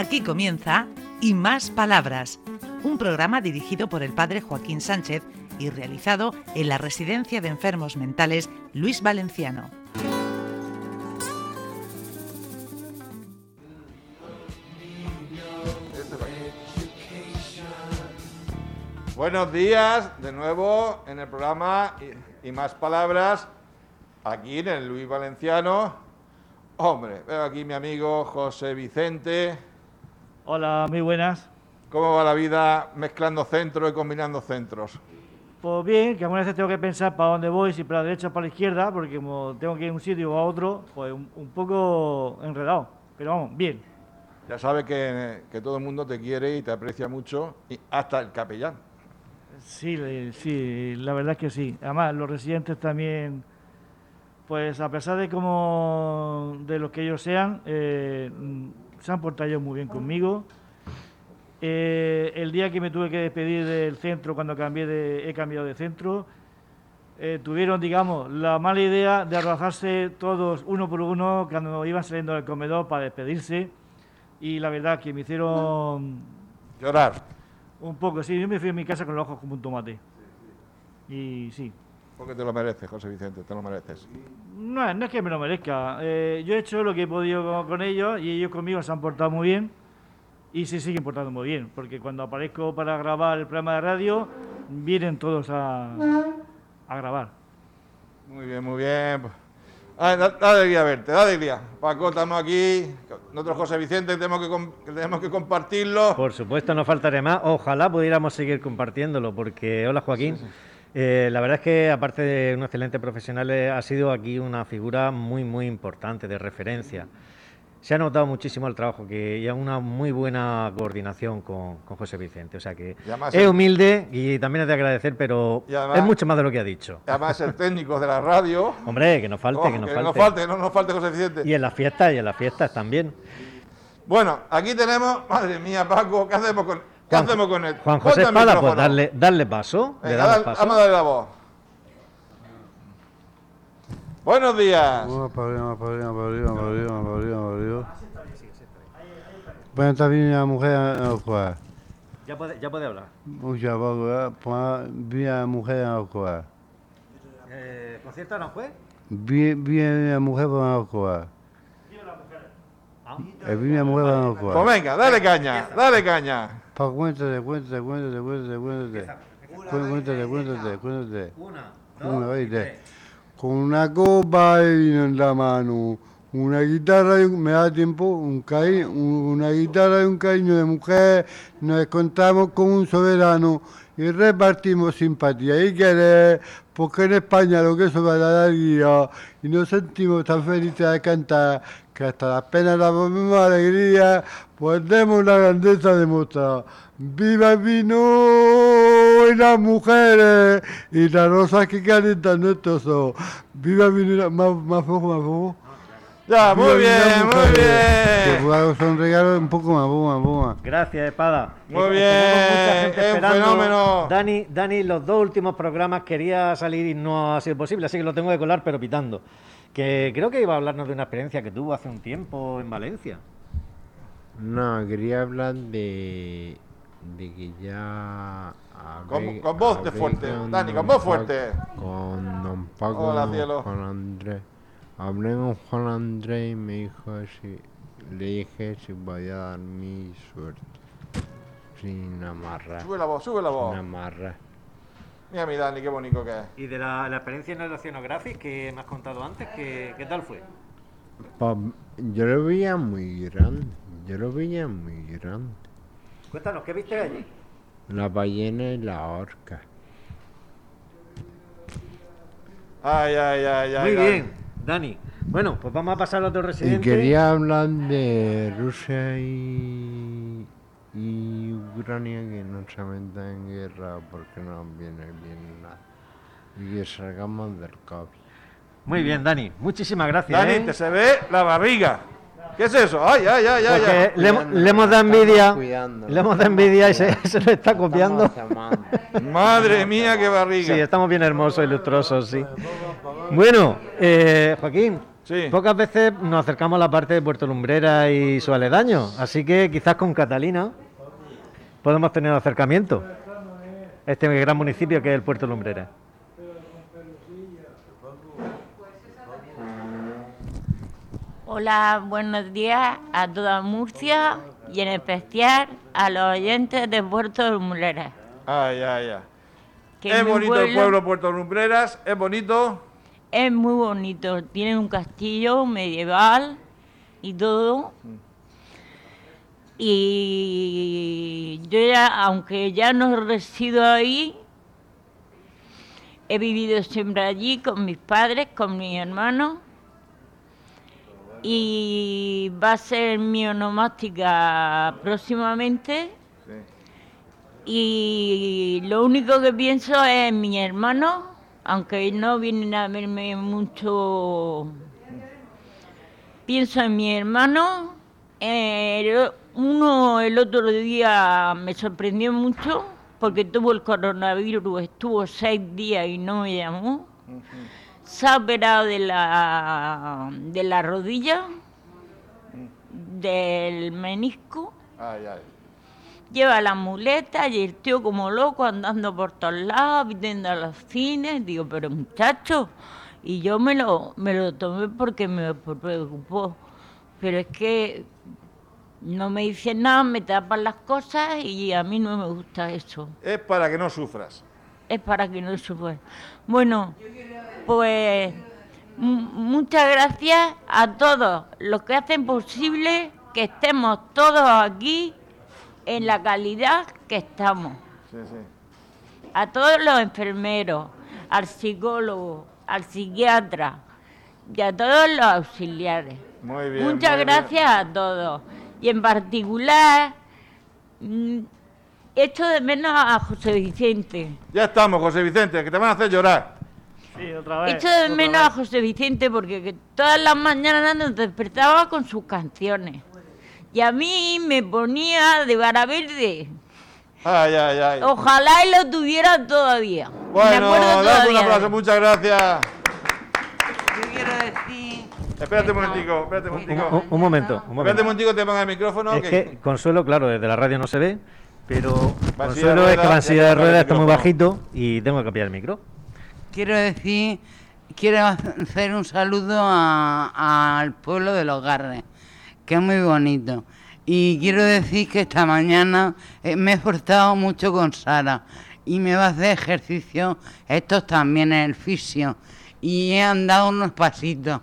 Aquí comienza Y Más Palabras, un programa dirigido por el padre Joaquín Sánchez y realizado en la Residencia de Enfermos Mentales Luis Valenciano. Buenos días, de nuevo en el programa y, más palabras, aquí en el Luis Valenciano. Hombre, veo aquí mi amigo José Vicente. Hola, muy buenas. ¿Cómo va la vida mezclando centros y combinando centros? Pues bien, que algunas veces tengo que pensar para dónde voy, si para la derecha o para la izquierda, porque como tengo que ir a un sitio o a otro, pues un, un poco enredado. Pero vamos, bien. Ya sabes que, que todo el mundo te quiere y te aprecia mucho, y hasta el capellán. Sí, sí, la verdad es que sí. Además, los residentes también, pues a pesar de como de los que ellos sean, eh, se han portado ellos muy bien conmigo. Eh, el día que me tuve que despedir del centro, cuando cambié de, he cambiado de centro, eh, tuvieron, digamos, la mala idea de arrojarse todos uno por uno cuando iban saliendo del comedor para despedirse. Y la verdad que me hicieron Llorar. un poco, sí, yo me fui a mi casa con los ojos como un tomate. Y sí. Porque te lo mereces, José Vicente, te lo mereces. No, es- no es que me lo merezca. Eh, yo he hecho lo que he podido con, con ellos y ellos conmigo se han portado muy bien y se siguen portando muy bien. Porque cuando aparezco para grabar el programa de radio, vienen todos a, a grabar. Muy bien, muy bien. Ay, da, da alegría verte, da alegría. Paco, estamos aquí. Nosotros, José Vicente, tenemos que tenemos que compartirlo. Por supuesto, no faltaré más. Ojalá pudiéramos seguir compartiéndolo, porque, hola Joaquín, Eh, la verdad es que aparte de un excelente profesional, eh, ha sido aquí una figura muy, muy importante, de referencia. Se ha notado muchísimo el trabajo que, y una muy buena coordinación con, con José Vicente. O sea que además es humilde y también es de agradecer, pero además- es mucho más de lo que ha dicho. Además, el técnico de la radio. Hombre, que no falte, Oh, que no que falte. no falte, no nos falte José Vicente. Y en las fiestas, y en las fiestas también. Bueno, aquí tenemos, madre mía, Paco, ¿qué hacemos con, qué Juan- hacemos con él? Juan José Espada, pues darle, darle paso. le damos dale- paso. vamos a darle la voz. Buenos días. Vamos para arriba, para arriba, para arriba, para arriba, para arriba, para arriba. Bueno, está bien la mujer a jugar. Ya puede, ya puede hablar. Mucha poco, pues bien la mujer a jugar. Eh, ¿Por cierto, no fue? Bien, bien la mujer para jugar. Es bien la mujer para Pues jugar. venga, dale caña, dale caña. Pa, cuéntate, cuéntate, cuéntate, cuéntate, cuéntate. Cué- Cuéntate, cuéntate, cuéntate. Una, Una, oíste. Con una copa de vino en la mano, una guitarra y un- me da tiempo, un cari- un- una guitarra y un cariño de mujer, nos encontramos con un soberano y repartimos simpatía y querer, porque en España lo que eso va a dar alegría y nos sentimos tan felices de cantar que hasta las penas la volvemos alegría, pues demos la grandeza de. ¡Viva el vino y las mujeres y las rosas que calientan nuestros ojos! ¡Viva el vino. Más, más flojo, más flojo. Ya, muy ¡Viva el vino y las bien, muy! Que bien. pueda ser un regalo un poco más, boom, más, boom, más. Gracias, Espada. Muy bien, tenemos mucha gente es un esperando. fenómeno. Dani, Dani, los dos últimos programas quería salir y no ha sido posible, así que lo tengo que colar, pero pitando. Que creo que iba a hablarnos de una experiencia que tuvo hace un tiempo en Valencia. No, quería hablar de, de que ya... Con- hablé- con voz de fuerte, con Dani, con voz Paco- fuerte. Con don Paco, Hola, don cielo. Juan Andrés. Hablé con Juan Andrés y me dijo si... Le dije si podía dar mi suerte. Sin amarrar. Sube la voz, sube la voz. Sin amarrar. Mira mi Dani, qué bonito que es. Y de la, la experiencia en el Oceanographic que me has contado antes, ¿qué, qué tal fue? Pa- yo lo veía muy grande. Yo lo veía muy grande. Cuéntanos, ¿qué viste allí? La ballena y la orca. Ay, ay, ay, ay. Muy Dani. bien, Dani. Bueno, pues vamos a pasar a otro Y residente. quería hablar de Rusia y, y Ucrania que no se metan en guerra porque no viene bien nada. Y que salgamos del COVID. Muy bien, Dani. Muchísimas gracias. Dani, ¿eh? te se ve la barriga. ¿Qué es eso? Ay, ay, ay, ay, ay. le, le hemos dado envidia. cuidando. Le hemos dado envidia y se, se lo está copiando. Madre mía, qué barriga. Sí, estamos bien hermosos y lustrosos, sí. Bueno, eh, Joaquín, Sí. Pocas veces nos acercamos a la parte de Puerto Lumbrera y su aledaño, así que quizás con Catalina podemos tener acercamiento. Este gran municipio que es el Puerto Lumbrera. Hola, buenos días a toda Murcia y en especial a los oyentes de Puerto Lumbreras. Ay, ay, ay. que Es bonito el pueblo Puerto Lumbreras, es bonito. Es muy bonito, tiene un castillo medieval y todo. Y yo ya, aunque ya no resido ahí, he vivido siempre allí con mis padres, con mis hermanos. Y va a ser mi onomástica próximamente. Y lo único que pienso es en mi hermano, aunque no vienen a verme mucho. Pienso en mi hermano. Eh, uno el otro día me sorprendió mucho porque tuvo el coronavirus, estuvo seis días y no me llamó. Se ha operado de la, de la rodilla, del menisco Ay, ay. Lleva la muleta y el tío como loco andando por todos lados, viendo a los cines. Digo, pero muchacho, y yo me lo, me lo tomé porque me preocupó. Pero es que no me dicen nada, me tapan las cosas y a mí no me gusta eso. Es para que no sufras. Es para que no sufra. Bueno, pues mu- muchas gracias a todos los que hacen posible que estemos todos aquí en la calidad que estamos. Sí, sí. A todos los enfermeros, al psicólogo, al psiquiatra y a todos los auxiliares. Muy bien. Muchas muy bien. gracias a todos. Y en particular, mm, echo de menos a José Vicente. Ya estamos, José Vicente, que te van a hacer llorar. Sí, otra vez. Echo de otra menos vez. a José Vicente porque que todas las mañanas nos despertaba con sus canciones. Y a mí me ponía de vara verde. Ay, ay, ay. Ojalá y lo tuviera todavía. Bueno, dale un aplauso, muchas gracias. Yo quiero decir... Espérate un momentico, espérate un Un, momentico. un- un momento, un Espérate un momento. momentico, te ponga el micrófono. Es que Consuelo, claro, desde la radio no se ve, pero Consuelo es que va en silla de ruedas, está muy bajito y tengo que cambiar el micro. Quiero decir, quiero hacer un saludo a- al pueblo de Los Gardes, que es muy bonito. Y quiero decir que esta mañana eh, me he esforzado mucho con Sara y me va a hacer ejercicio, estos también en el fisio, y he andado unos pasitos.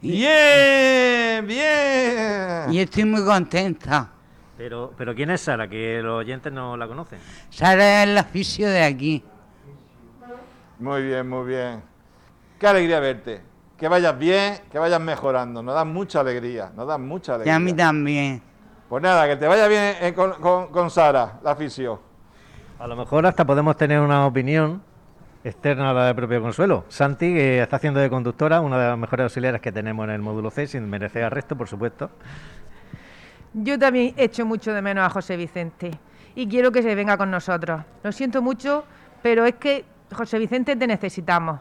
Y, Bien, bien. y estoy muy contenta. Pero, pero ¿quién es Sara? Que los oyentes no la conocen. Sara es la fisio de aquí. Muy bien, muy bien. Qué alegría verte. Que vayas bien, que vayas mejorando. Nos da mucha alegría, nos da mucha Y alegría. a mí también. Pues nada, que te vaya bien eh, con, con- con Sara, la fisio. A lo mejor hasta podemos tener una opinión externa a la de propio Consuelo. Santi, que está haciendo de conductora, una de las mejores auxiliares que tenemos en el módulo C, sin merecer arresto, por supuesto. Yo también echo mucho de menos a José Vicente y quiero que se venga con nosotros. Lo siento mucho, pero es que José Vicente te necesitamos.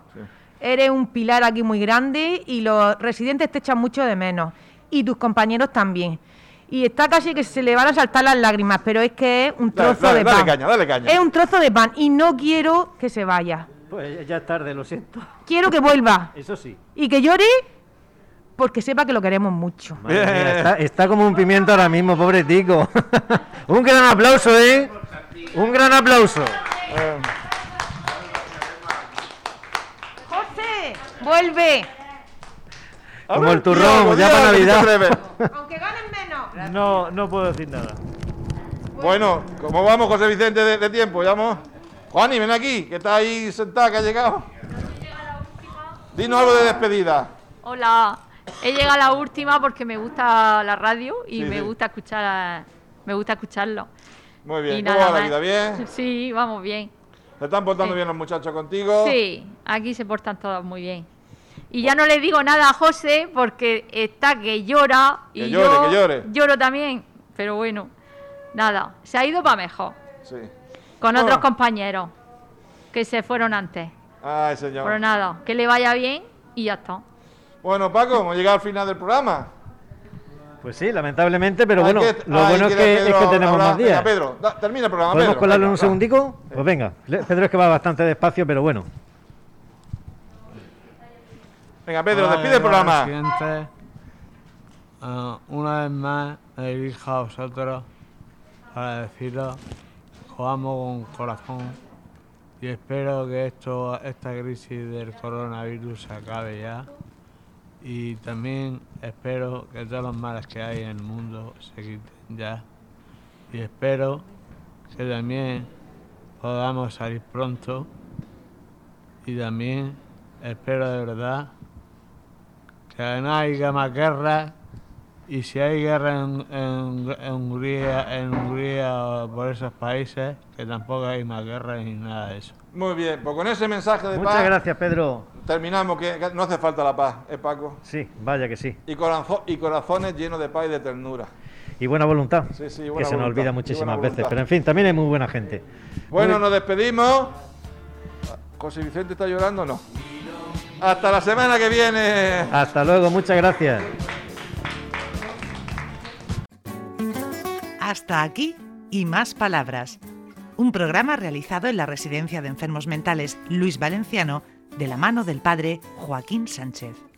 Eres un pilar aquí muy grande y los residentes te echan mucho de menos y tus compañeros también. Y está casi que se le van a saltar las lágrimas, pero es que es un Dale, trozo dale, de dale pan. caña, dale caña. Es un trozo de pan y no quiero que se vaya. Pues ya es tarde, lo siento. Quiero que vuelva Eso sí. y que llore porque sepa que lo queremos mucho. Madre mía, está, está como un pimiento ahora mismo, pobre tico. un gran aplauso, ¿eh? Un gran aplauso. Vuelve. Como el turrón, ya para Navidad. Aunque ganen menos. No, no puedo decir nada. Bueno, ¿cómo vamos, José Vicente, de, de tiempo? ¿Ya vamos? Juani, ven aquí, que está ahí sentada, que ha llegado. Dinos algo de despedida. Hola, he llegado a la última porque me gusta la radio y Sí, me sí. gusta escuchar, me gusta escucharlo. Muy Y bien, ¿cómo nada va la más. vida? ¿Bien? Sí, vamos bien. ¿Se están portando Sí. bien los muchachos contigo? Sí, aquí se portan todos muy bien. Y ya no le digo nada a José porque está que llora y Que llore, yo que llore. lloro también. Pero bueno, nada, se ha ido para mejor Sí. con Bueno. otros compañeros que se fueron antes. Ay, señor. Pero nada, que le vaya bien y ya está. Bueno, Paco, hemos llegado al final del programa. Pues sí, lamentablemente, pero bueno, que- lo ay, bueno es que, es que tenemos más días. Venga, Pedro, da- termina el programa. ¿Podemos Pedro. colarlo en un va. segundico? Pues venga, Pedro es que va bastante despacio, pero bueno. Venga, Pedro, Hola, despide el programa. Ah, una vez más me dirijo a vosotros para deciros que os amo con corazón y espero que esto, esta crisis del coronavirus se acabe ya. Y también espero que todos los males que hay en el mundo se quiten ya. Y espero que también podamos salir pronto. Y también espero de verdad que no haya más guerra y si hay guerra en, en- en Hungría, en Hungría o por esos países, que tampoco hay más guerra ni nada de eso. Muy bien, pues con ese mensaje de Muchas paz gracias, Pedro. terminamos, que, que no hace falta la paz, ¿eh, Paco? Sí, vaya que sí. Y, corazo- y corazones llenos de paz y de ternura. Y buena voluntad, Sí, sí, que buena se nos olvida muchísimas voluntad. veces. Pero en fin, también hay muy buena gente. Bueno, Muy- nos despedimos. ¿José Vicente está llorando o no? Hasta la semana que viene. Hasta luego, muchas gracias. Hasta aquí y más palabras. Un programa realizado en la Residencia de Enfermos Mentales Luis Valenciano de la mano del padre Joaquín Sánchez.